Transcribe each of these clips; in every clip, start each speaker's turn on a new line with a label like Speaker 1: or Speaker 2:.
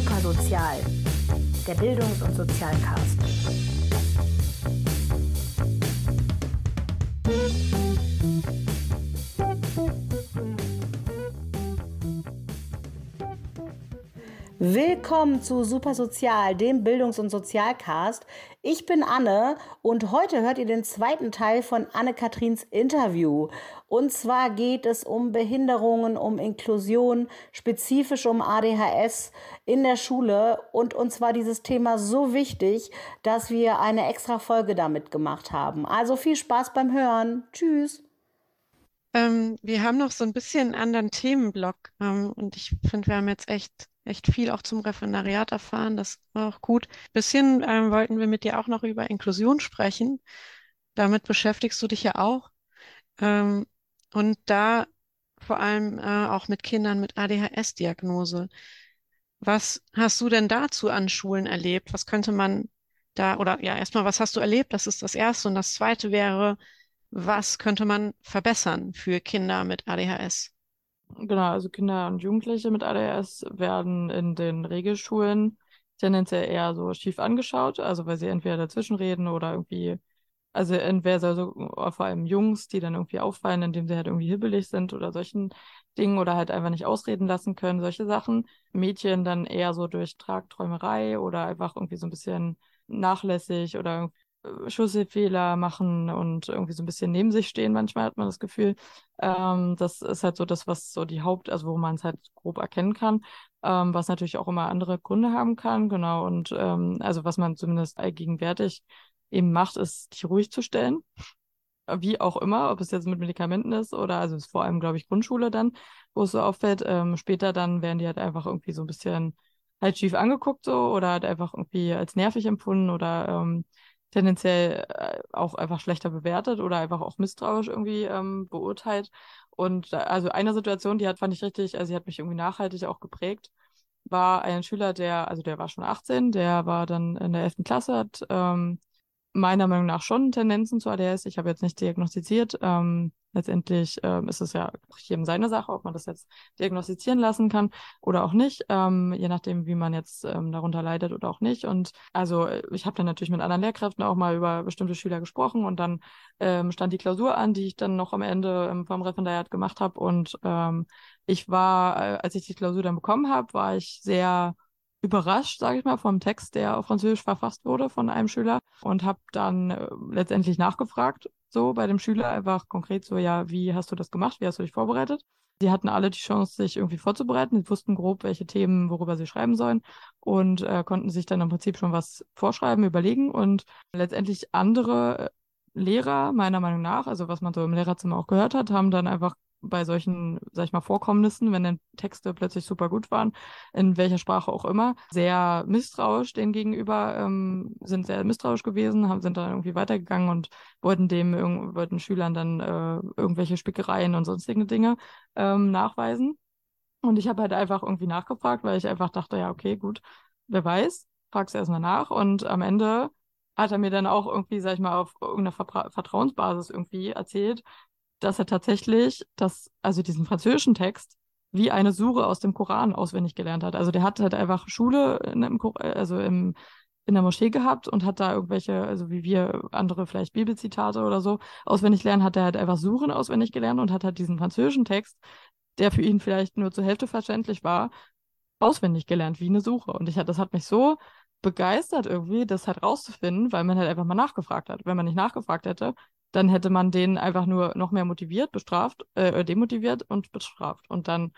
Speaker 1: Supersozial, der Bildungs- und Sozialcast. Willkommen zu Supersozial, dem Bildungs- und Sozialcast. Ich bin Anne und heute hört ihr den zweiten Teil von Anne-Katrins Interview. Und zwar geht es um Behinderungen, um Inklusion, spezifisch um ADHS in der Schule. Und uns war dieses Thema so wichtig, dass wir eine extra Folge damit gemacht haben. Also viel Spaß beim Hören. Tschüss.
Speaker 2: Ähm, wir haben noch so ein bisschen einen anderen Themenblock ähm, und ich finde, wir haben jetzt echt echt viel auch zum Referendariat erfahren. Das war auch gut. Bisschen ähm, wollten wir mit dir auch noch über Inklusion sprechen. Damit beschäftigst du dich ja auch. Ähm, und da vor allem äh, auch mit Kindern mit ADHS-Diagnose. Was hast du denn dazu an Schulen erlebt? Was könnte man da, oder ja, erstmal, was hast du erlebt? Das ist das Erste. Und das Zweite wäre, was könnte man verbessern für Kinder mit ADHS?
Speaker 3: Genau, also Kinder und Jugendliche mit ADHS werden in den Regelschulen tendenziell eher so schief angeschaut, also weil sie entweder dazwischen reden oder irgendwie, also entweder so, vor allem Jungs, die dann irgendwie auffallen, indem sie halt irgendwie hibbelig sind oder solchen Dingen oder halt einfach nicht ausreden lassen können, solche Sachen. Mädchen dann eher so durch Tragträumerei oder einfach irgendwie so ein bisschen nachlässig oder Schlüsselfehler machen und irgendwie so ein bisschen neben sich stehen. Manchmal hat man das Gefühl, ähm, das ist halt so das, was so die Haupt, also wo man es halt grob erkennen kann, ähm, was natürlich auch immer andere Gründe haben kann, genau. Und ähm, also was man zumindest allgegenwärtig eben macht, ist, die ruhig zu stellen. Wie auch immer, ob es jetzt mit Medikamenten ist oder, also ist vor allem, glaube ich, Grundschule dann, wo es so auffällt. Ähm, später dann werden die halt einfach irgendwie so ein bisschen halt schief angeguckt so oder halt einfach irgendwie als nervig empfunden oder ähm, tendenziell äh, auch einfach schlechter bewertet oder einfach auch misstrauisch irgendwie ähm, beurteilt. Und also eine Situation, die hat, fand ich richtig, also sie hat mich irgendwie nachhaltig auch geprägt, war ein Schüler, der, also der war schon 18, der war dann in der 11. Klasse, hat ähm, meiner Meinung nach schon Tendenzen zu ADS. Ich habe jetzt nicht diagnostiziert. Ähm, letztendlich ähm, ist es ja jedem seine Sache, ob man das jetzt diagnostizieren lassen kann oder auch nicht, ähm, je nachdem, wie man jetzt ähm, darunter leidet oder auch nicht. Und also ich habe dann natürlich mit anderen Lehrkräften auch mal über bestimmte Schüler gesprochen und dann ähm, stand die Klausur an, die ich dann noch am Ende ähm, vom Referendariat gemacht habe. Und ähm, ich war, äh, als ich die Klausur dann bekommen habe, war ich sehr überrascht, sage ich mal, vom Text, der auf Französisch verfasst wurde von einem Schüler und habe dann äh, letztendlich nachgefragt, so bei dem Schüler einfach konkret so, ja, wie hast du das gemacht, wie hast du dich vorbereitet? Sie hatten alle die Chance, sich irgendwie vorzubereiten. Sie wussten grob, welche Themen, worüber sie schreiben sollen und äh, konnten sich dann im Prinzip schon was vorschreiben, überlegen und letztendlich andere Lehrer, meiner Meinung nach, also was man so im Lehrerzimmer auch gehört hat, haben dann einfach bei solchen, sag ich mal, Vorkommnissen, wenn dann Texte plötzlich super gut waren, in welcher Sprache auch immer, sehr misstrauisch denen gegenüber, ähm, sind sehr misstrauisch gewesen, haben, sind dann irgendwie weitergegangen und wollten dem, wollten Schülern dann äh, irgendwelche Spickereien und sonstige Dinge ähm, nachweisen. Und ich habe halt einfach irgendwie nachgefragt, weil ich einfach dachte, ja, okay, gut, wer weiß, fragst du erstmal nach und am Ende hat er mir dann auch irgendwie, sag ich mal, auf irgendeiner Vertrauensbasis irgendwie erzählt, dass er tatsächlich das, also diesen französischen Text wie eine Sure aus dem Koran auswendig gelernt hat. Also der hat halt einfach Schule in, im, also im, in der Moschee gehabt und hat da irgendwelche, also wie wir andere vielleicht Bibelzitate oder so auswendig lernen, hat er halt einfach Suren auswendig gelernt und hat halt diesen französischen Text, der für ihn vielleicht nur zur Hälfte verständlich war, auswendig gelernt, wie eine Suche. Und ich, das hat mich so begeistert irgendwie, das halt rauszufinden, weil man halt einfach mal nachgefragt hat. Wenn man nicht nachgefragt hätte, dann hätte man den einfach nur noch mehr motiviert, bestraft, äh, demotiviert und bestraft. Und dann,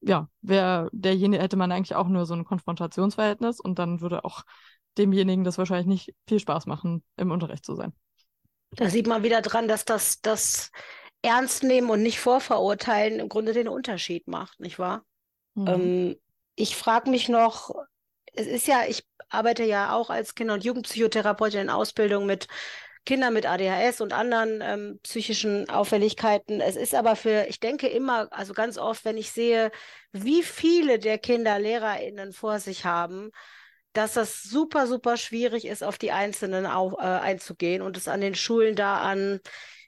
Speaker 3: ja, wäre derjenige, hätte man eigentlich auch nur so ein Konfrontationsverhältnis und dann würde auch demjenigen das wahrscheinlich nicht viel Spaß machen, im Unterricht zu sein.
Speaker 1: Da sieht man wieder dran, dass das, das Ernst nehmen und nicht vorverurteilen im Grunde den Unterschied macht, nicht wahr? Mhm. Ähm, ich frage mich noch, es ist ja, ich arbeite ja auch als Kinder- und Jugendpsychotherapeutin in Ausbildung mit Kinder mit ADHS und anderen ähm, psychischen Auffälligkeiten. Es ist aber für, ich denke immer, also ganz oft, wenn ich sehe, wie viele der Kinder LehrerInnen vor sich haben, dass das super, super schwierig ist, auf die Einzelnen auf, äh, einzugehen und es an den Schulen da an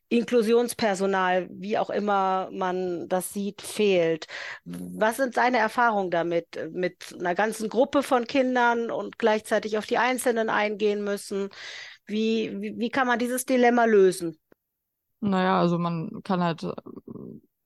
Speaker 1: Inklusionspersonal, wie auch immer man das sieht, fehlt. Was sind deine Erfahrungen damit, mit einer ganzen Gruppe von Kindern und gleichzeitig auf die Einzelnen eingehen müssen? Wie, wie, wie kann man dieses Dilemma lösen?
Speaker 3: Naja, also man kann halt äh,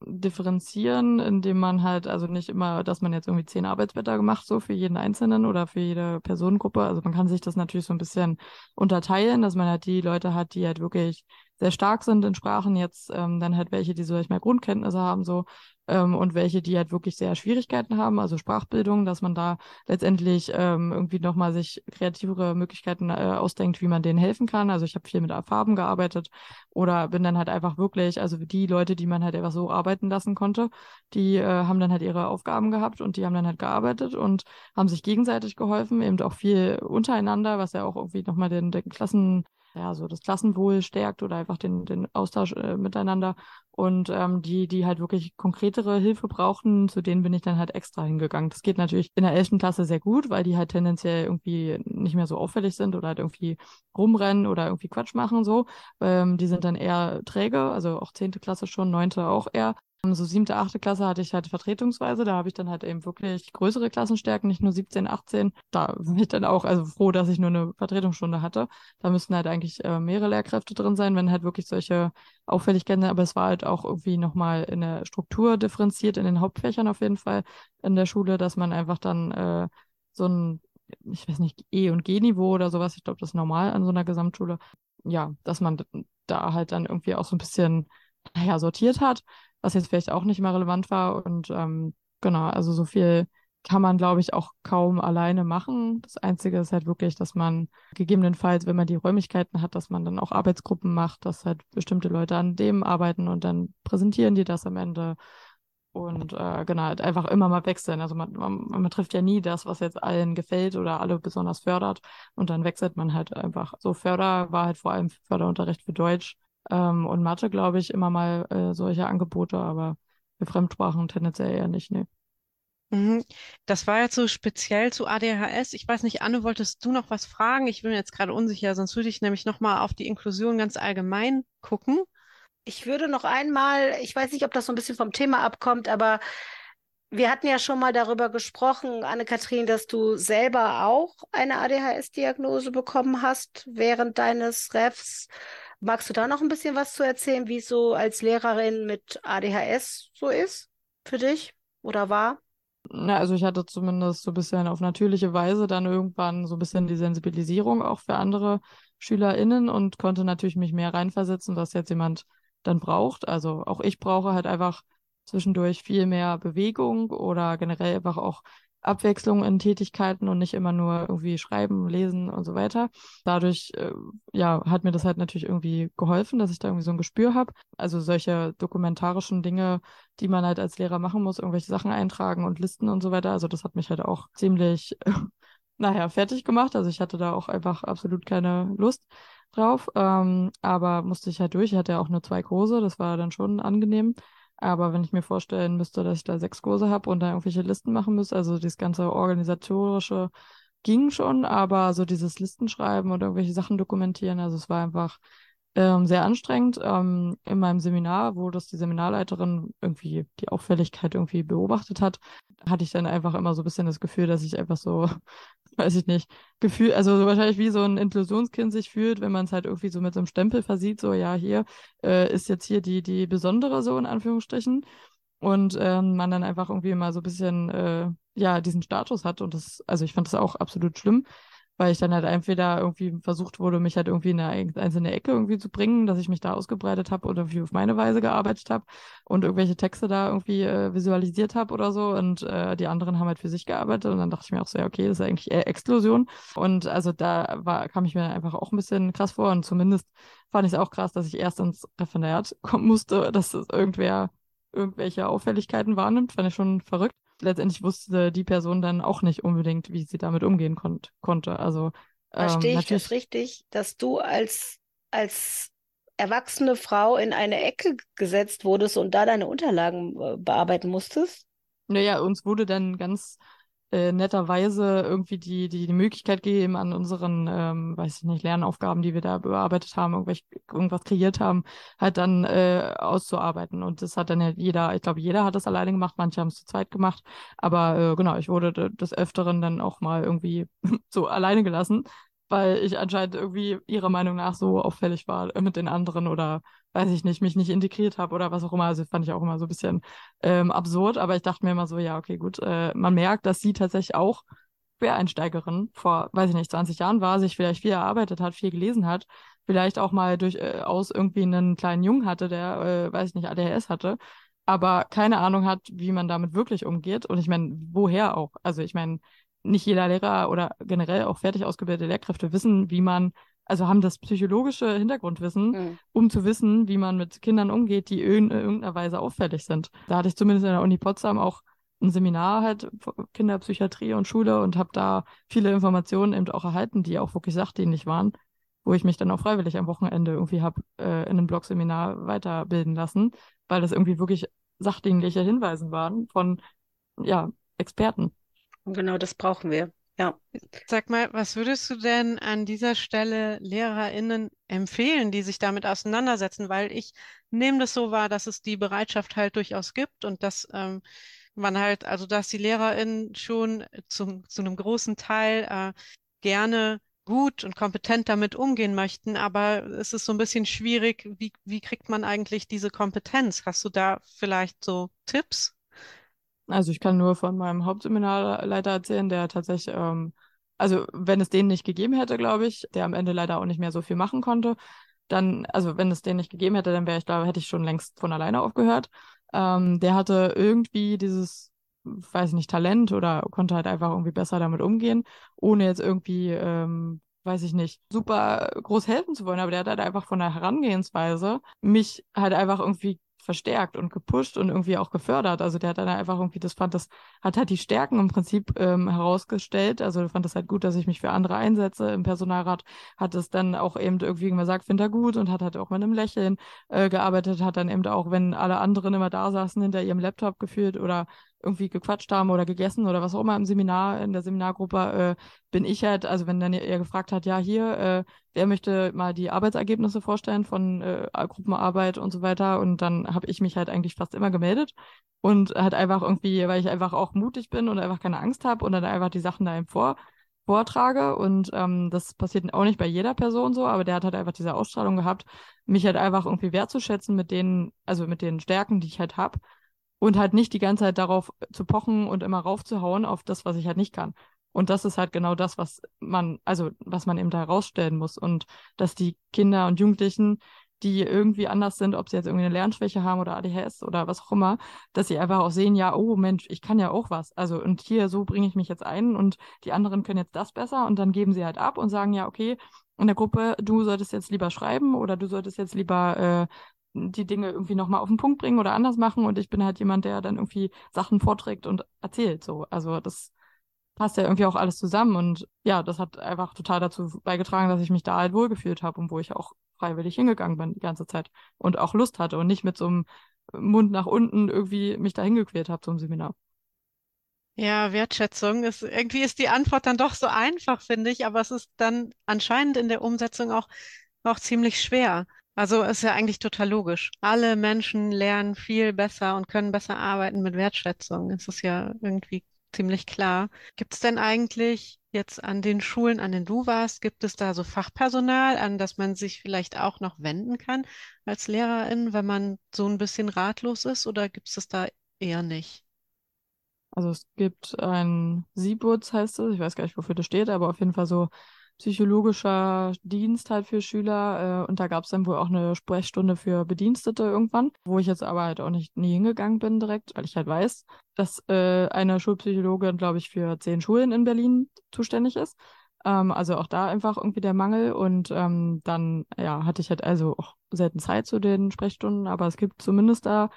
Speaker 3: differenzieren, indem man halt, also nicht immer, dass man jetzt irgendwie zehn Arbeitsblätter gemacht, so für jeden Einzelnen oder für jede Personengruppe. Also man kann sich das natürlich so ein bisschen unterteilen, dass man halt die Leute hat, die halt wirklich sehr stark sind in Sprachen, jetzt ähm, dann halt welche, die so ich Grundkenntnisse haben, so ähm, und welche, die halt wirklich sehr Schwierigkeiten haben, also Sprachbildung, dass man da letztendlich ähm, irgendwie nochmal sich kreativere Möglichkeiten äh, ausdenkt, wie man denen helfen kann. Also ich habe viel mit Farben gearbeitet oder bin dann halt einfach wirklich, also die Leute, die man halt einfach so arbeiten lassen konnte, die äh, haben dann halt ihre Aufgaben gehabt und die haben dann halt gearbeitet und haben sich gegenseitig geholfen, eben auch viel untereinander, was ja auch irgendwie nochmal den, den Klassen ja, so das Klassenwohl stärkt oder einfach den, den Austausch äh, miteinander. Und ähm, die, die halt wirklich konkretere Hilfe brauchten, zu denen bin ich dann halt extra hingegangen. Das geht natürlich in der 11. Klasse sehr gut, weil die halt tendenziell irgendwie nicht mehr so auffällig sind oder halt irgendwie rumrennen oder irgendwie Quatsch machen so. Ähm, die sind dann eher träge, also auch 10. Klasse schon, 9. auch eher. So siebte, achte Klasse hatte ich halt vertretungsweise. Da habe ich dann halt eben wirklich größere Klassenstärken, nicht nur 17, 18. Da bin ich dann auch also froh, dass ich nur eine Vertretungsstunde hatte. Da müssten halt eigentlich äh, mehrere Lehrkräfte drin sein, wenn halt wirklich solche Auffälligkeiten, aber es war halt auch irgendwie nochmal in der Struktur differenziert, in den Hauptfächern auf jeden Fall in der Schule, dass man einfach dann äh, so ein, ich weiß nicht, E- und G-Niveau oder sowas, ich glaube, das ist normal an so einer Gesamtschule. Ja, dass man da halt dann irgendwie auch so ein bisschen, naja, sortiert hat was jetzt vielleicht auch nicht mehr relevant war. Und ähm, genau, also so viel kann man, glaube ich, auch kaum alleine machen. Das Einzige ist halt wirklich, dass man gegebenenfalls, wenn man die Räumlichkeiten hat, dass man dann auch Arbeitsgruppen macht, dass halt bestimmte Leute an dem arbeiten und dann präsentieren die das am Ende. Und äh, genau, halt einfach immer mal wechseln. Also man, man, man trifft ja nie das, was jetzt allen gefällt oder alle besonders fördert. Und dann wechselt man halt einfach. So Förder war halt vor allem Förderunterricht für Deutsch ähm, und Mathe, glaube ich, immer mal äh, solche Angebote, aber für Fremdsprachen tendenziell eher nicht, nee.
Speaker 2: Mhm. Das war jetzt so speziell zu ADHS. Ich weiß nicht, Anne, wolltest du noch was fragen? Ich bin mir jetzt gerade unsicher, sonst würde ich nämlich nochmal auf die Inklusion ganz allgemein gucken.
Speaker 1: Ich würde noch einmal, ich weiß nicht, ob das so ein bisschen vom Thema abkommt, aber wir hatten ja schon mal darüber gesprochen, Anne-Kathrin, dass du selber auch eine ADHS-Diagnose bekommen hast während deines Refs. Magst du da noch ein bisschen was zu erzählen, wie es so als Lehrerin mit ADHS so ist für dich oder war?
Speaker 3: Na, also ich hatte zumindest so ein bisschen auf natürliche Weise dann irgendwann so ein bisschen die Sensibilisierung auch für andere SchülerInnen und konnte natürlich mich mehr reinversetzen, was jetzt jemand dann braucht. Also auch ich brauche halt einfach zwischendurch viel mehr Bewegung oder generell einfach auch Abwechslung in Tätigkeiten und nicht immer nur irgendwie schreiben, lesen und so weiter. Dadurch, äh, ja, hat mir das halt natürlich irgendwie geholfen, dass ich da irgendwie so ein Gespür habe. Also solche dokumentarischen Dinge, die man halt als Lehrer machen muss, irgendwelche Sachen eintragen und Listen und so weiter. Also das hat mich halt auch ziemlich, naja, fertig gemacht. Also ich hatte da auch einfach absolut keine Lust drauf. Ähm, aber musste ich halt durch. Ich hatte ja auch nur zwei Kurse, das war dann schon angenehm. Aber wenn ich mir vorstellen müsste, dass ich da sechs Kurse habe und da irgendwelche Listen machen müsste, also das ganze organisatorische ging schon, aber so dieses Listenschreiben und irgendwelche Sachen dokumentieren, also es war einfach ähm, sehr anstrengend. Ähm, in meinem Seminar, wo das die Seminarleiterin irgendwie die Auffälligkeit irgendwie beobachtet hat, hatte ich dann einfach immer so ein bisschen das Gefühl, dass ich einfach so weiß ich nicht, Gefühl, also so wahrscheinlich wie so ein Inklusionskind sich fühlt, wenn man es halt irgendwie so mit so einem Stempel versieht, so ja, hier äh, ist jetzt hier die, die besondere so in Anführungsstrichen. Und ähm, man dann einfach irgendwie mal so ein bisschen, äh, ja, diesen Status hat. Und das, also ich fand das auch absolut schlimm weil ich dann halt entweder irgendwie versucht wurde, mich halt irgendwie in eine einzelne Ecke irgendwie zu bringen, dass ich mich da ausgebreitet habe oder irgendwie auf meine Weise gearbeitet habe und irgendwelche Texte da irgendwie äh, visualisiert habe oder so. Und äh, die anderen haben halt für sich gearbeitet und dann dachte ich mir auch so, ja, okay, das ist eigentlich eher Explosion. Und also da war, kam ich mir einfach auch ein bisschen krass vor und zumindest fand ich es auch krass, dass ich erst ins Referendariat kommen musste, dass irgendwer irgendwelche Auffälligkeiten wahrnimmt, fand ich schon verrückt letztendlich wusste die Person dann auch nicht unbedingt, wie sie damit umgehen kon konnte. Also
Speaker 1: ähm, verstehe ich das richtig, dass du als als erwachsene Frau in eine Ecke gesetzt wurdest und da deine Unterlagen äh, bearbeiten musstest?
Speaker 3: Naja, uns wurde dann ganz äh, netterweise irgendwie die, die, die Möglichkeit gegeben, an unseren, ähm, weiß ich nicht, Lernaufgaben, die wir da bearbeitet haben, irgendwas kreiert haben, halt dann äh, auszuarbeiten. Und das hat dann ja jeder, ich glaube, jeder hat das alleine gemacht, manche haben es zu zweit gemacht. Aber äh, genau, ich wurde des Öfteren dann auch mal irgendwie so alleine gelassen weil ich anscheinend irgendwie ihrer Meinung nach so auffällig war mit den anderen oder weiß ich nicht, mich nicht integriert habe oder was auch immer. Also fand ich auch immer so ein bisschen ähm, absurd, aber ich dachte mir immer so, ja, okay, gut. Äh, man merkt, dass sie tatsächlich auch Quereinsteigerin vor, weiß ich nicht, 20 Jahren war, sich vielleicht viel erarbeitet hat, viel gelesen hat, vielleicht auch mal durchaus äh, irgendwie einen kleinen Jungen hatte, der, äh, weiß ich nicht, ADHS hatte, aber keine Ahnung hat, wie man damit wirklich umgeht. Und ich meine, woher auch? Also ich meine, nicht jeder Lehrer oder generell auch fertig ausgebildete Lehrkräfte wissen, wie man, also haben das psychologische Hintergrundwissen, mhm. um zu wissen, wie man mit Kindern umgeht, die in irgendeiner Weise auffällig sind. Da hatte ich zumindest in der Uni Potsdam auch ein Seminar halt Kinderpsychiatrie und Schule und habe da viele Informationen eben auch erhalten, die auch wirklich sachdienlich waren, wo ich mich dann auch freiwillig am Wochenende irgendwie habe äh, in einem Blogseminar weiterbilden lassen, weil das irgendwie wirklich sachdienliche Hinweisen waren von ja, Experten.
Speaker 1: Und genau das brauchen wir. Ja.
Speaker 2: Sag mal, was würdest du denn an dieser Stelle LehrerInnen empfehlen, die sich damit auseinandersetzen? Weil ich nehme das so wahr, dass es die Bereitschaft halt durchaus gibt und dass ähm, man halt, also dass die LehrerInnen schon zum, zu einem großen Teil äh, gerne gut und kompetent damit umgehen möchten, aber es ist so ein bisschen schwierig, wie, wie kriegt man eigentlich diese Kompetenz? Hast du da vielleicht so Tipps?
Speaker 3: Also ich kann nur von meinem Hauptseminarleiter erzählen, der tatsächlich, ähm, also wenn es den nicht gegeben hätte, glaube ich, der am Ende leider auch nicht mehr so viel machen konnte, dann, also wenn es den nicht gegeben hätte, dann wäre ich, glaube hätte ich schon längst von alleine aufgehört. Ähm, der hatte irgendwie dieses, weiß nicht, Talent oder konnte halt einfach irgendwie besser damit umgehen, ohne jetzt irgendwie, ähm, weiß ich nicht, super groß helfen zu wollen, aber der hat halt einfach von der Herangehensweise mich halt einfach irgendwie verstärkt und gepusht und irgendwie auch gefördert. Also der hat dann einfach irgendwie, das fand das, hat halt die Stärken im Prinzip ähm, herausgestellt. Also fand das halt gut, dass ich mich für andere einsetze. Im Personalrat hat es dann auch eben irgendwie gesagt, finde er gut und hat halt auch mit einem Lächeln äh, gearbeitet, hat dann eben auch, wenn alle anderen immer da saßen, hinter ihrem Laptop gefühlt oder irgendwie gequatscht haben oder gegessen oder was auch immer im Seminar, in der Seminargruppe, äh, bin ich halt, also wenn dann er gefragt hat, ja, hier, äh, wer möchte mal die Arbeitsergebnisse vorstellen von äh, Gruppenarbeit und so weiter. Und dann habe ich mich halt eigentlich fast immer gemeldet und halt einfach irgendwie, weil ich einfach auch mutig bin und einfach keine Angst habe und dann einfach die Sachen da eben vor vortrage und ähm, das passiert auch nicht bei jeder Person so, aber der hat halt einfach diese Ausstrahlung gehabt, mich halt einfach irgendwie wertzuschätzen mit denen, also mit den Stärken, die ich halt habe und halt nicht die ganze Zeit darauf zu pochen und immer raufzuhauen auf das, was ich halt nicht kann. Und das ist halt genau das, was man, also was man eben da herausstellen muss. Und dass die Kinder und Jugendlichen, die irgendwie anders sind, ob sie jetzt irgendwie eine Lernschwäche haben oder ADHS oder was auch immer, dass sie einfach auch sehen, ja, oh Mensch, ich kann ja auch was. Also und hier so bringe ich mich jetzt ein und die anderen können jetzt das besser und dann geben sie halt ab und sagen, ja, okay, in der Gruppe, du solltest jetzt lieber schreiben oder du solltest jetzt lieber äh, die Dinge irgendwie nochmal auf den Punkt bringen oder anders machen und ich bin halt jemand, der dann irgendwie Sachen vorträgt und erzählt. So. Also das passt ja irgendwie auch alles zusammen und ja, das hat einfach total dazu beigetragen, dass ich mich da halt wohlgefühlt habe und wo ich auch freiwillig hingegangen bin die ganze Zeit und auch Lust hatte und nicht mit so einem Mund nach unten irgendwie mich da hingequält habe zum Seminar.
Speaker 2: Ja, Wertschätzung ist irgendwie ist die Antwort dann doch so einfach, finde ich, aber es ist dann anscheinend in der Umsetzung auch, auch ziemlich schwer. Also ist ja eigentlich total logisch. Alle Menschen lernen viel besser und können besser arbeiten mit Wertschätzung. Es ist ja irgendwie ziemlich klar. Gibt es denn eigentlich jetzt an den Schulen, an denen du warst, gibt es da so Fachpersonal, an das man sich vielleicht auch noch wenden kann als Lehrerin, wenn man so ein bisschen ratlos ist oder gibt es das da eher nicht?
Speaker 3: Also es gibt ein Siebutz heißt es, ich weiß gar nicht, wofür das steht, aber auf jeden Fall so psychologischer Dienst halt für Schüler. Äh, und da gab es dann wohl auch eine Sprechstunde für Bedienstete irgendwann, wo ich jetzt aber halt auch nicht nie hingegangen bin direkt, weil ich halt weiß, dass äh, eine Schulpsychologin, glaube ich, für zehn Schulen in Berlin zuständig ist. Ähm, also auch da einfach irgendwie der Mangel. Und ähm, dann, ja, hatte ich halt also auch selten Zeit zu den Sprechstunden, aber es gibt zumindest da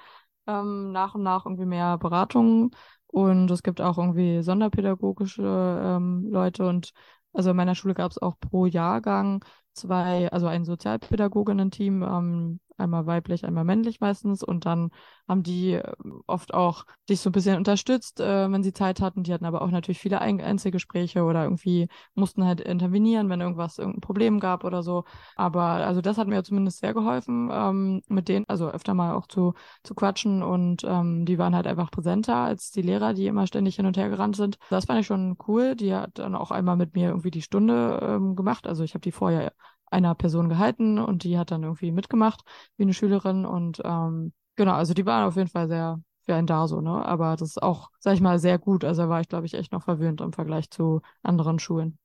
Speaker 3: ähm, nach und nach irgendwie mehr Beratungen. Und es gibt auch irgendwie sonderpädagogische ähm, Leute und also in meiner Schule gab es auch pro Jahrgang zwei, also ein Sozialpädagoginnen-Team, ähm, einmal weiblich, einmal männlich meistens. Und dann haben die äh, oft auch dich so ein bisschen unterstützt, äh, wenn sie Zeit hatten. Die hatten aber auch natürlich viele Einzelgespräche oder irgendwie mussten halt intervenieren, wenn irgendwas, irgendein Problem gab oder so. Aber also das hat mir zumindest sehr geholfen, ähm, mit denen, also öfter mal auch zu, zu quatschen. Und ähm, die waren halt einfach präsenter als die Lehrer, die immer ständig hin und her gerannt sind. Das fand ich schon cool. Die hat dann auch einmal mit mir irgendwie die Stunde ähm, gemacht. Also ich habe die vorher einer Person gehalten und die hat dann irgendwie mitgemacht wie eine Schülerin und ähm, genau, also die waren auf jeden Fall sehr für einen da so, ne? Aber das ist auch, sag ich mal, sehr gut. Also da war ich, glaube ich, echt noch verwöhnt im Vergleich zu anderen Schulen.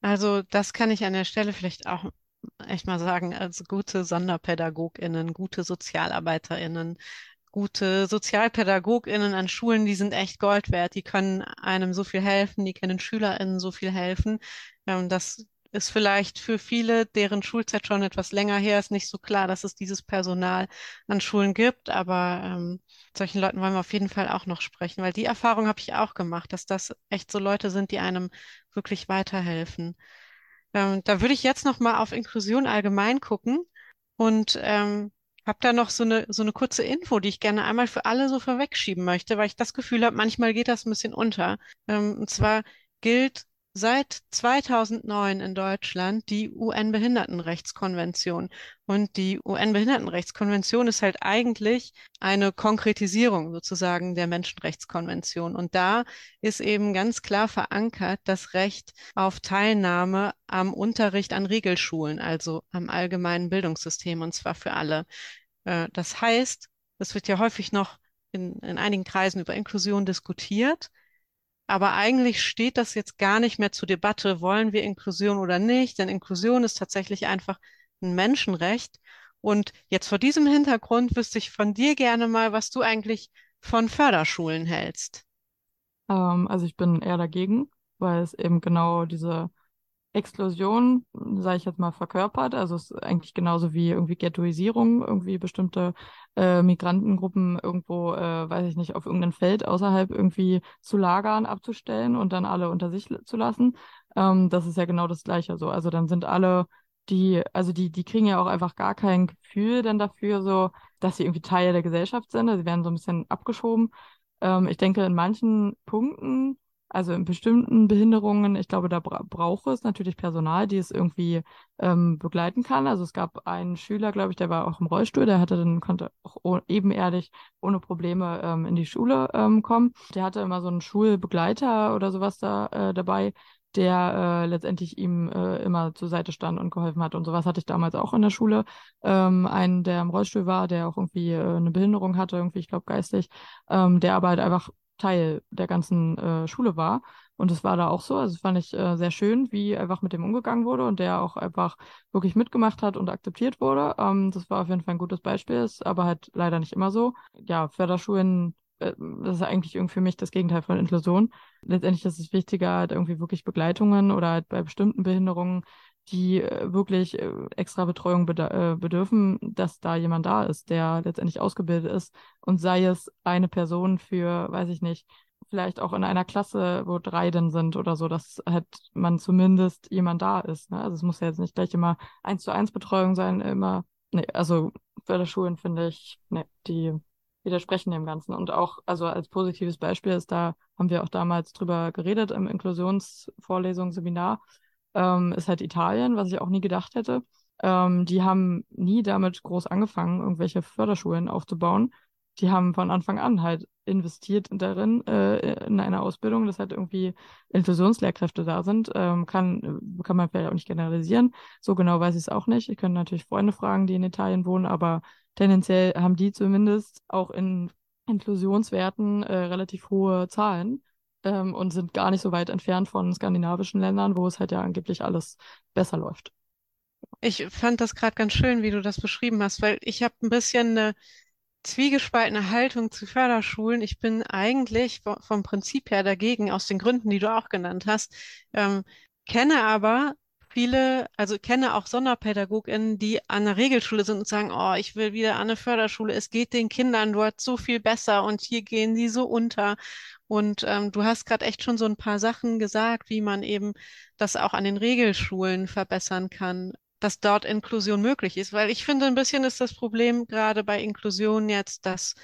Speaker 2: Also das kann ich an der Stelle vielleicht auch echt mal sagen, als gute SonderpädagogInnen, gute SozialarbeiterInnen, gute SozialpädagogInnen an Schulen, die sind echt Gold wert. Die können einem so viel helfen, die können SchülerInnen so viel helfen. Ähm, das ist vielleicht für viele, deren Schulzeit schon etwas länger her ist, nicht so klar, dass es dieses Personal an Schulen gibt. Aber ähm, solchen Leuten wollen wir auf jeden Fall auch noch sprechen, weil die Erfahrung habe ich auch gemacht, dass das echt so Leute sind, die einem wirklich weiterhelfen. Ähm, da würde ich jetzt noch mal auf Inklusion allgemein gucken und ähm, habe da noch so eine, so eine kurze Info, die ich gerne einmal für alle so vorwegschieben möchte, weil ich das Gefühl habe, manchmal geht das ein bisschen unter. Ähm, und zwar gilt seit 2009 in Deutschland die UN-Behindertenrechtskonvention. Und die UN-Behindertenrechtskonvention ist halt eigentlich eine Konkretisierung sozusagen der Menschenrechtskonvention. Und da ist eben ganz klar verankert das Recht auf Teilnahme am Unterricht an Regelschulen, also am allgemeinen Bildungssystem, und zwar für alle. Äh, das heißt, es wird ja häufig noch in, in einigen Kreisen über Inklusion diskutiert. Aber eigentlich steht das jetzt gar nicht mehr zur Debatte, wollen wir Inklusion oder nicht, denn Inklusion ist tatsächlich einfach ein Menschenrecht. Und jetzt vor diesem Hintergrund wüsste ich von dir gerne mal, was du eigentlich von Förderschulen hältst.
Speaker 3: Ähm, also ich bin eher dagegen, weil es eben genau diese Exklusion, sage ich jetzt mal, verkörpert. Also es ist eigentlich genauso wie irgendwie Ghettoisierung, irgendwie bestimmte äh, Migrantengruppen irgendwo, äh, weiß ich nicht, auf irgendeinem Feld außerhalb irgendwie zu lagern, abzustellen und dann alle unter sich zu lassen. Ähm, das ist ja genau das Gleiche so. Also dann sind alle die, also die, die kriegen ja auch einfach gar kein Gefühl dann dafür, so, dass sie irgendwie Teil der Gesellschaft sind. Also sie werden so ein bisschen abgeschoben. Ähm, ich denke, in manchen Punkten also in bestimmten Behinderungen, ich glaube, da bra braucht es natürlich Personal, die es irgendwie ähm, begleiten kann. Also es gab einen Schüler, glaube ich, der war auch im Rollstuhl, der hatte dann, konnte auch ebenerdig ohne Probleme ähm, in die Schule ähm, kommen. Der hatte immer so einen Schulbegleiter oder sowas da äh, dabei, der äh, letztendlich ihm äh, immer zur Seite stand und geholfen hat. Und sowas hatte ich damals auch in der Schule. Ähm, einen, der im Rollstuhl war, der auch irgendwie äh, eine Behinderung hatte, irgendwie, ich glaube, geistig, ähm, der aber halt einfach Teil der ganzen äh, Schule war. Und es war da auch so. Also fand ich äh, sehr schön, wie einfach mit dem umgegangen wurde und der auch einfach wirklich mitgemacht hat und akzeptiert wurde. Ähm, das war auf jeden Fall ein gutes Beispiel, ist aber halt leider nicht immer so. Ja, Förderschulen, äh, das ist eigentlich irgendwie für mich das Gegenteil von Inklusion. Letztendlich ist es wichtiger, halt irgendwie wirklich Begleitungen oder halt bei bestimmten Behinderungen die äh, wirklich äh, extra Betreuung äh, bedürfen, dass da jemand da ist, der letztendlich ausgebildet ist und sei es eine Person für, weiß ich nicht, vielleicht auch in einer Klasse, wo drei denn sind oder so, dass halt man zumindest jemand da ist. Ne? Also es muss ja jetzt nicht gleich immer eins zu eins Betreuung sein, immer, nee, also Förderschulen finde ich, nee, die widersprechen dem Ganzen. Und auch, also als positives Beispiel ist, da haben wir auch damals drüber geredet im Inklusionsvorlesung, Seminar, ähm, ist halt Italien, was ich auch nie gedacht hätte. Ähm, die haben nie damit groß angefangen, irgendwelche Förderschulen aufzubauen. Die haben von Anfang an halt investiert darin, äh, in eine Ausbildung, dass halt irgendwie Inklusionslehrkräfte da sind. Ähm, kann, kann man vielleicht auch nicht generalisieren. So genau weiß ich es auch nicht. Ich könnte natürlich Freunde fragen, die in Italien wohnen, aber tendenziell haben die zumindest auch in Inklusionswerten äh, relativ hohe Zahlen ähm, und sind gar nicht so weit entfernt von skandinavischen Ländern, wo es halt ja angeblich alles besser läuft.
Speaker 2: Ich fand das gerade ganz schön, wie du das beschrieben hast, weil ich habe ein bisschen eine zwiegespaltene Haltung zu Förderschulen. Ich bin eigentlich vom Prinzip her dagegen, aus den Gründen, die du auch genannt hast, ähm, kenne aber viele, also kenne auch SonderpädagogInnen, die an der Regelschule sind und sagen, oh, ich will wieder an eine Förderschule, es geht den Kindern dort so viel besser und hier gehen sie so unter. Und ähm, du hast gerade echt schon so ein paar Sachen gesagt, wie man eben das auch an den Regelschulen verbessern kann. dass dort Inklusion möglich ist. Weil ich finde, ein bisschen ist das Problem gerade bei Inklusion jetzt, dass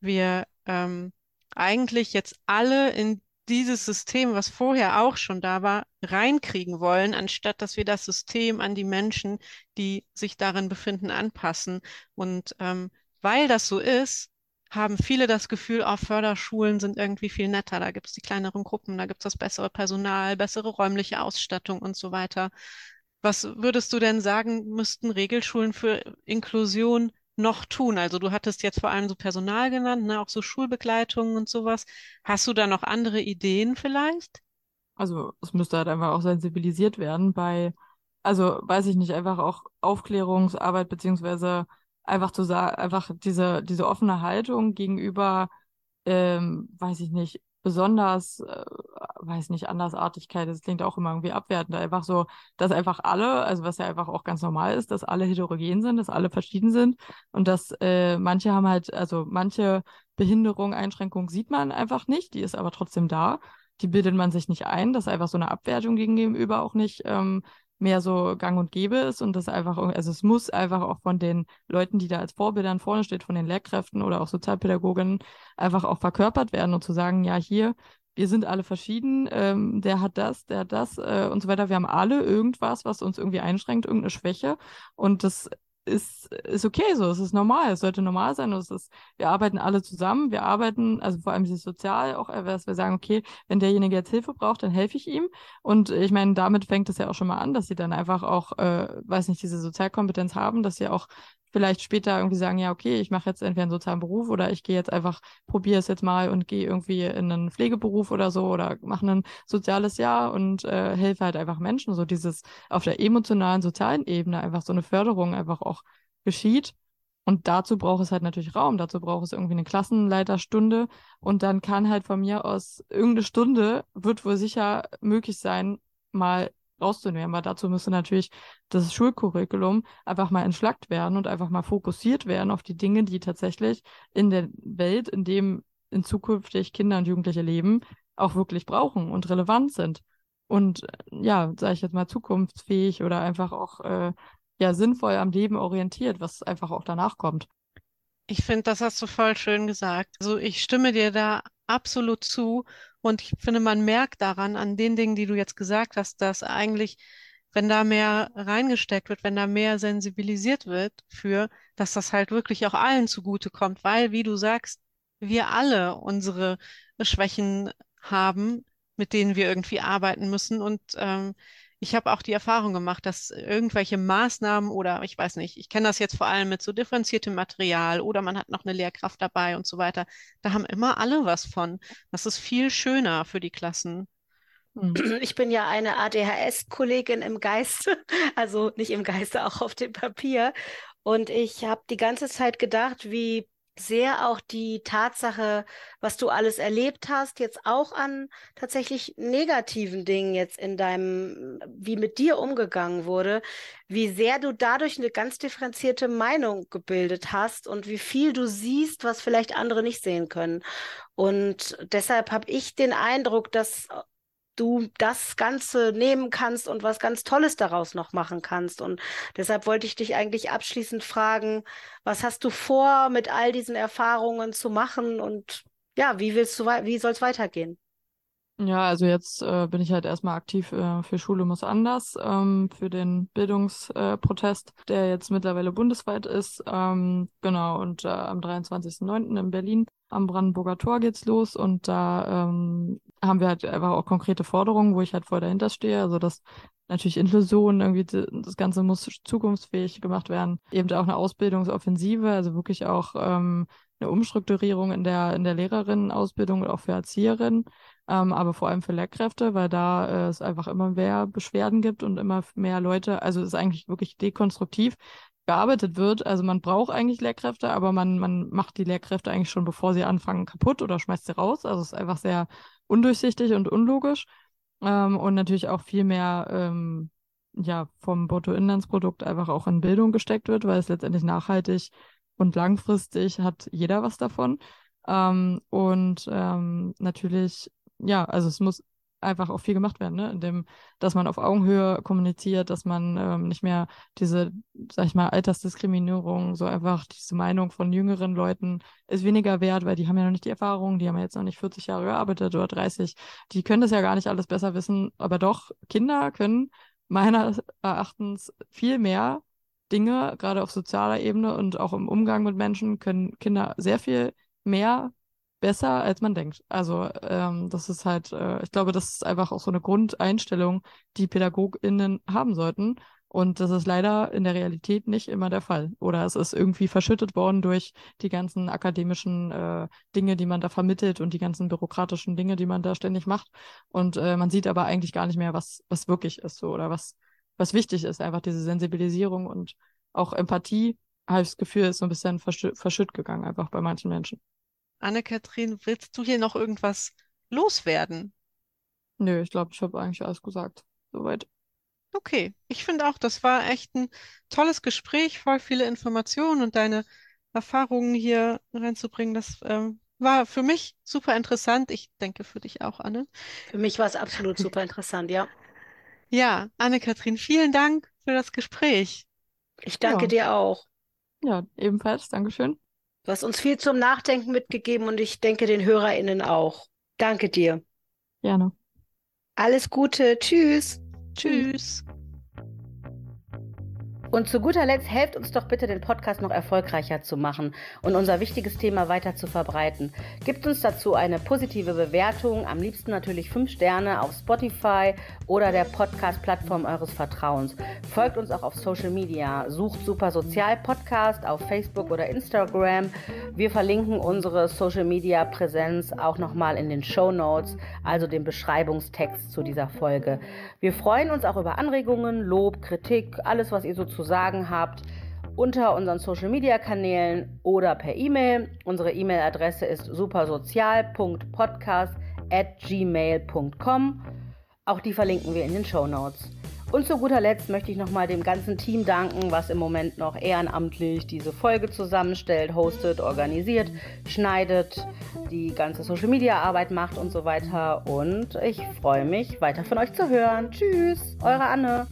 Speaker 2: wir ähm, eigentlich jetzt alle in dieses System, was vorher auch schon da war, reinkriegen wollen, anstatt dass wir das System an die Menschen, die sich darin befinden, anpassen. Und ähm, weil das so ist, haben viele das Gefühl, auch Förderschulen sind irgendwie viel netter. Da gibt es die kleineren Gruppen, da gibt es das bessere Personal, bessere räumliche Ausstattung und so weiter. Was würdest du denn sagen, müssten Regelschulen für Inklusion noch tun? Also du hattest jetzt vor allem so Personal genannt, ne, auch so Schulbegleitungen und sowas. Hast du da noch andere Ideen vielleicht?
Speaker 3: Also es müsste halt einfach auch sensibilisiert werden bei, also weiß ich nicht, einfach auch Aufklärungsarbeit beziehungsweise einfach zu sagen, einfach diese, diese offene Haltung gegenüber, ähm, weiß ich nicht, besonders, äh, weiß nicht, Andersartigkeit, das klingt auch immer irgendwie abwertend, einfach so, dass einfach alle, also was ja einfach auch ganz normal ist, dass alle heterogen sind, dass alle verschieden sind und dass äh, manche haben halt, also manche Behinderung, Einschränkung sieht man einfach nicht, die ist aber trotzdem da. Die bildet man sich nicht ein, dass einfach so eine Abwertung gegenüber auch nicht ähm, mehr so gang und gäbe ist und das einfach, also es muss einfach auch von den Leuten, die da als Vorbildern vorne steht, von den Lehrkräften oder auch Sozialpädagogen einfach auch verkörpert werden und zu sagen, ja, hier, wir sind alle verschieden, ähm, der hat das, der hat das äh, und so weiter. Wir haben alle irgendwas, was uns irgendwie einschränkt, irgendeine Schwäche und das ist, ist okay so, es ist normal, es sollte normal sein. Es ist, wir arbeiten alle zusammen, wir arbeiten, also vor allem dieses Sozial auch, äh, dass wir sagen, okay, wenn derjenige jetzt Hilfe braucht, dann helfe ich ihm. Und ich meine, damit fängt es ja auch schon mal an, dass sie dann einfach auch, äh, weiß nicht, diese Sozialkompetenz haben, dass sie auch vielleicht später irgendwie sagen, ja, okay, ich mache jetzt entweder einen sozialen Beruf oder ich gehe jetzt einfach, probiere es jetzt mal und gehe irgendwie in einen Pflegeberuf oder so oder mache ein soziales Jahr und äh, helfe halt einfach Menschen. So dieses auf der emotionalen, sozialen Ebene einfach so eine Förderung einfach auch geschieht. Und dazu braucht es halt natürlich Raum, dazu braucht es irgendwie eine Klassenleiterstunde und dann kann halt von mir aus irgendeine Stunde wird wohl sicher möglich sein, mal rauszunehmen. Aber dazu müsste natürlich das Schulcurriculum einfach mal entschlackt werden und einfach mal fokussiert werden auf die Dinge, die tatsächlich in der Welt, in dem in zukünftig Kinder und Jugendliche leben, auch wirklich brauchen und relevant sind. Und äh, ja, sage ich jetzt mal, zukunftsfähig oder einfach auch äh, ja sinnvoll am Leben orientiert, was einfach auch danach kommt.
Speaker 2: Ich finde, das hast du voll schön gesagt. Also ich stimme dir da absolut zu. Und ich finde, man merkt daran, an den Dingen, die du jetzt gesagt hast, dass eigentlich, wenn da mehr reingesteckt wird, wenn da mehr sensibilisiert wird für, dass das halt wirklich auch allen zugutekommt, weil, wie du sagst, wir alle unsere Schwächen haben, mit denen wir irgendwie arbeiten müssen. Und ähm, ich habe auch die Erfahrung gemacht, dass irgendwelche Maßnahmen oder ich weiß nicht, ich kenne das jetzt vor allem mit so differenziertem Material oder man hat noch eine Lehrkraft dabei und so weiter. Da haben immer alle was von. Das ist viel schöner für die Klassen.
Speaker 1: Hm. Ich bin ja eine ADHS-Kollegin im Geiste, also nicht im Geiste, auch auf dem Papier. Und ich habe die ganze Zeit gedacht, wie sehr auch die Tatsache, was du alles erlebt hast, jetzt auch an tatsächlich negativen Dingen jetzt in deinem, wie mit dir umgegangen wurde, wie sehr du dadurch eine ganz differenzierte Meinung gebildet hast und wie viel du siehst, was vielleicht andere nicht sehen können. Und deshalb habe ich den Eindruck, dass du das Ganze nehmen kannst und was ganz Tolles daraus noch machen kannst. Und deshalb wollte ich dich eigentlich abschließend fragen, was hast du vor, mit all diesen Erfahrungen zu machen und ja, wie willst du, wie soll es weitergehen?
Speaker 3: Ja, also jetzt äh, bin ich halt erstmal aktiv äh, für Schule muss anders, ähm, für den Bildungsprotest, äh, der jetzt mittlerweile bundesweit ist. Ähm, genau, und äh, am 23.09. in Berlin am Brandenburger Tor geht's los und da ähm, haben wir halt einfach auch konkrete Forderungen, wo ich halt voll dahinter stehe. Also dass natürlich Inklusion, irgendwie das Ganze muss zukunftsfähig gemacht werden. Eben auch eine Ausbildungsoffensive, also wirklich auch ähm, eine Umstrukturierung in der, in der Lehrerinnenausbildung und auch für Erzieherinnen, ähm, aber vor allem für Lehrkräfte, weil da äh, es einfach immer mehr Beschwerden gibt und immer mehr Leute, also es ist eigentlich wirklich dekonstruktiv gearbeitet wird. Also man braucht eigentlich Lehrkräfte, aber man, man macht die Lehrkräfte eigentlich schon, bevor sie anfangen, kaputt oder schmeißt sie raus. Also es ist einfach sehr undurchsichtig und unlogisch. Ähm, und natürlich auch viel mehr ähm, ja, vom Bruttoinlandsprodukt einfach auch in Bildung gesteckt wird, weil es letztendlich nachhaltig und langfristig hat jeder was davon. Ähm, und ähm, natürlich, ja, also es muss einfach auch viel gemacht werden, ne? Indem, dass man auf Augenhöhe kommuniziert, dass man ähm, nicht mehr diese, sag ich mal, Altersdiskriminierung, so einfach diese Meinung von jüngeren Leuten ist weniger wert, weil die haben ja noch nicht die Erfahrung, die haben ja jetzt noch nicht 40 Jahre gearbeitet oder 30, die können das ja gar nicht alles besser wissen, aber doch, Kinder können meines Erachtens viel mehr Dinge, gerade auf sozialer Ebene und auch im Umgang mit Menschen, können Kinder sehr viel mehr besser, als man denkt. Also ähm, das ist halt, äh, ich glaube, das ist einfach auch so eine Grundeinstellung, die PädagogInnen haben sollten. Und das ist leider in der Realität nicht immer der Fall. Oder es ist irgendwie verschüttet worden durch die ganzen akademischen äh, Dinge, die man da vermittelt und die ganzen bürokratischen Dinge, die man da ständig macht. Und äh, man sieht aber eigentlich gar nicht mehr, was, was wirklich ist so oder was, was wichtig ist. Einfach diese Sensibilisierung und auch Empathie, habe ich das Gefühl, ist so ein bisschen verschü verschütt gegangen, einfach bei manchen Menschen.
Speaker 2: Anne-Kathrin, willst du hier noch irgendwas loswerden?
Speaker 3: Nö, ich glaube, ich habe eigentlich alles gesagt. Soweit.
Speaker 2: Okay, ich finde auch, das war echt ein tolles Gespräch, voll viele Informationen und deine Erfahrungen hier reinzubringen. Das ähm, war für mich super interessant. Ich denke für dich auch, Anne.
Speaker 1: Für mich war es absolut super interessant, ja.
Speaker 2: Ja, Anne-Kathrin, vielen Dank für das Gespräch.
Speaker 1: Ich danke ja. dir auch.
Speaker 3: Ja, ebenfalls. Dankeschön.
Speaker 1: Du hast uns viel zum Nachdenken mitgegeben und ich denke den HörerInnen auch. Danke dir.
Speaker 3: Gerne.
Speaker 1: Alles Gute. Tschüss.
Speaker 2: Tschüss.
Speaker 1: Und zu guter Letzt helft uns doch bitte, den Podcast noch erfolgreicher zu machen und unser wichtiges Thema weiter zu verbreiten. Gebt uns dazu eine positive Bewertung, am liebsten natürlich fünf Sterne auf Spotify oder der Podcast-Plattform eures Vertrauens. Folgt uns auch auf Social Media, sucht Super Sozial Podcast auf Facebook oder Instagram. Wir verlinken unsere Social Media Präsenz auch nochmal in den Show Notes, also dem Beschreibungstext zu dieser Folge. Wir freuen uns auch über Anregungen, Lob, Kritik, alles, was ihr so zu sagen habt, unter unseren Social Media Kanälen oder per E-Mail. Unsere E-Mail-Adresse ist supersozial.podcast at gmail.com. Auch die verlinken wir in den Show Notes. Und zu guter Letzt möchte ich nochmal dem ganzen Team danken, was im Moment noch ehrenamtlich diese Folge zusammenstellt, hostet, organisiert, schneidet, die ganze Social Media Arbeit macht und so weiter. Und ich freue mich, weiter von euch zu hören. Tschüss, eure Anne.